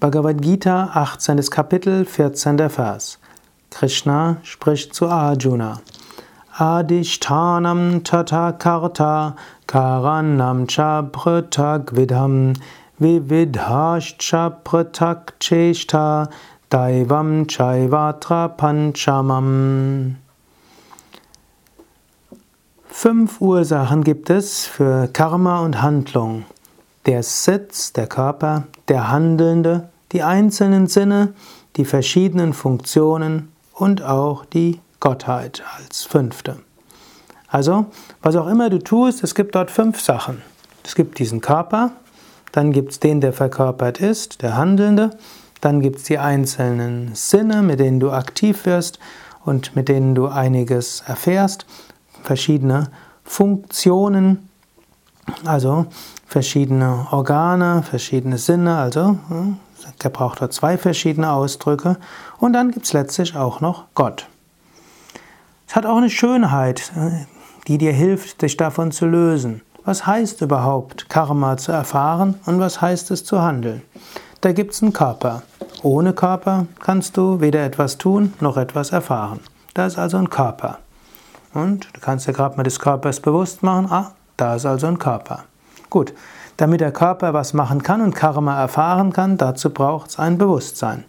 Bhagavad Gita, 18. Kapitel, 14. Vers. Krishna spricht zu Arjuna. Adishtanam tata karta karanam cha pratak vidham vividhascha pratak cheshta daivam chaivatra panchamam. Fünf Ursachen gibt es für Karma und Handlung der Sitz, der Körper, der Handelnde, die einzelnen Sinne, die verschiedenen Funktionen und auch die Gottheit als fünfte. Also, was auch immer du tust, es gibt dort fünf Sachen. Es gibt diesen Körper, dann gibt es den, der verkörpert ist, der Handelnde, dann gibt es die einzelnen Sinne, mit denen du aktiv wirst und mit denen du einiges erfährst, verschiedene Funktionen, also verschiedene Organe, verschiedene Sinne, also hm, der braucht dort zwei verschiedene Ausdrücke. Und dann gibt es letztlich auch noch Gott. Es hat auch eine Schönheit, äh, die dir hilft, dich davon zu lösen. Was heißt überhaupt, Karma zu erfahren und was heißt es zu handeln? Da gibt es einen Körper. Ohne Körper kannst du weder etwas tun noch etwas erfahren. Da ist also ein Körper. Und du kannst dir gerade mal des Körpers bewusst machen, ah, da ist also ein Körper. Gut, damit der Körper was machen kann und Karma erfahren kann, dazu braucht es ein Bewusstsein.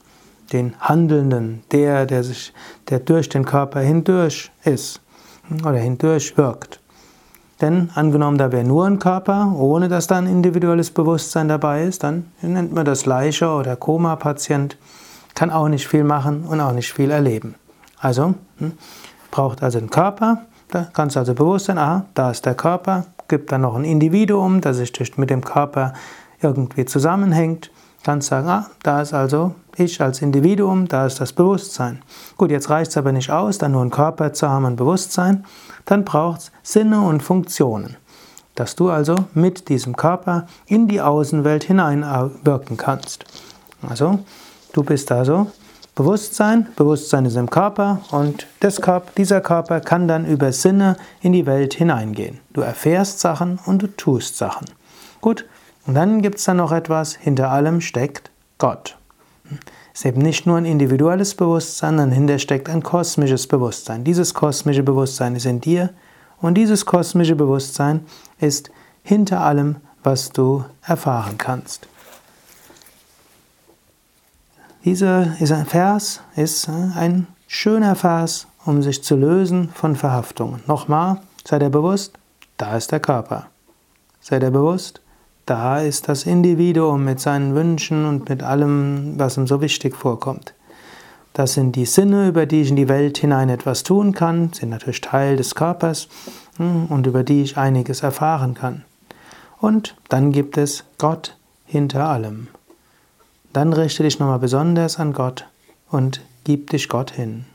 Den Handelnden, der, der sich, der durch den Körper hindurch ist oder hindurch wirkt. Denn angenommen, da wäre nur ein Körper, ohne dass da ein individuelles Bewusstsein dabei ist, dann nennt man das Leiche oder Koma-Patient, kann auch nicht viel machen und auch nicht viel erleben. Also hm, braucht also einen Körper, da kannst du also bewusst sein, aha, da ist der Körper, gibt dann noch ein Individuum, das sich mit dem Körper irgendwie zusammenhängt. Kannst sagen, ah, da ist also ich als Individuum, da ist das Bewusstsein. Gut, jetzt reicht es aber nicht aus, dann nur einen Körper zu haben und Bewusstsein. Dann braucht es Sinne und Funktionen. Dass du also mit diesem Körper in die Außenwelt hineinwirken kannst. Also, du bist also Bewusstsein, Bewusstsein ist im Körper und Körper, dieser Körper kann dann über Sinne in die Welt hineingehen. Du erfährst Sachen und du tust Sachen. Gut, und dann gibt es dann noch etwas, hinter allem steckt Gott. Es ist eben nicht nur ein individuelles Bewusstsein, sondern dahinter steckt ein kosmisches Bewusstsein. Dieses kosmische Bewusstsein ist in dir und dieses kosmische Bewusstsein ist hinter allem, was du erfahren kannst. Dieser Vers ist äh, ein schöner Vers, um sich zu lösen von Verhaftungen. Nochmal, sei dir bewusst, da ist der Körper. Sei dir bewusst, da ist das Individuum mit seinen Wünschen und mit allem, was ihm so wichtig vorkommt. Das sind die Sinne, über die ich in die Welt hinein etwas tun kann, sind natürlich Teil des Körpers hm, und über die ich einiges erfahren kann. Und dann gibt es Gott hinter allem. Dann richte dich nochmal besonders an Gott und gib dich Gott hin.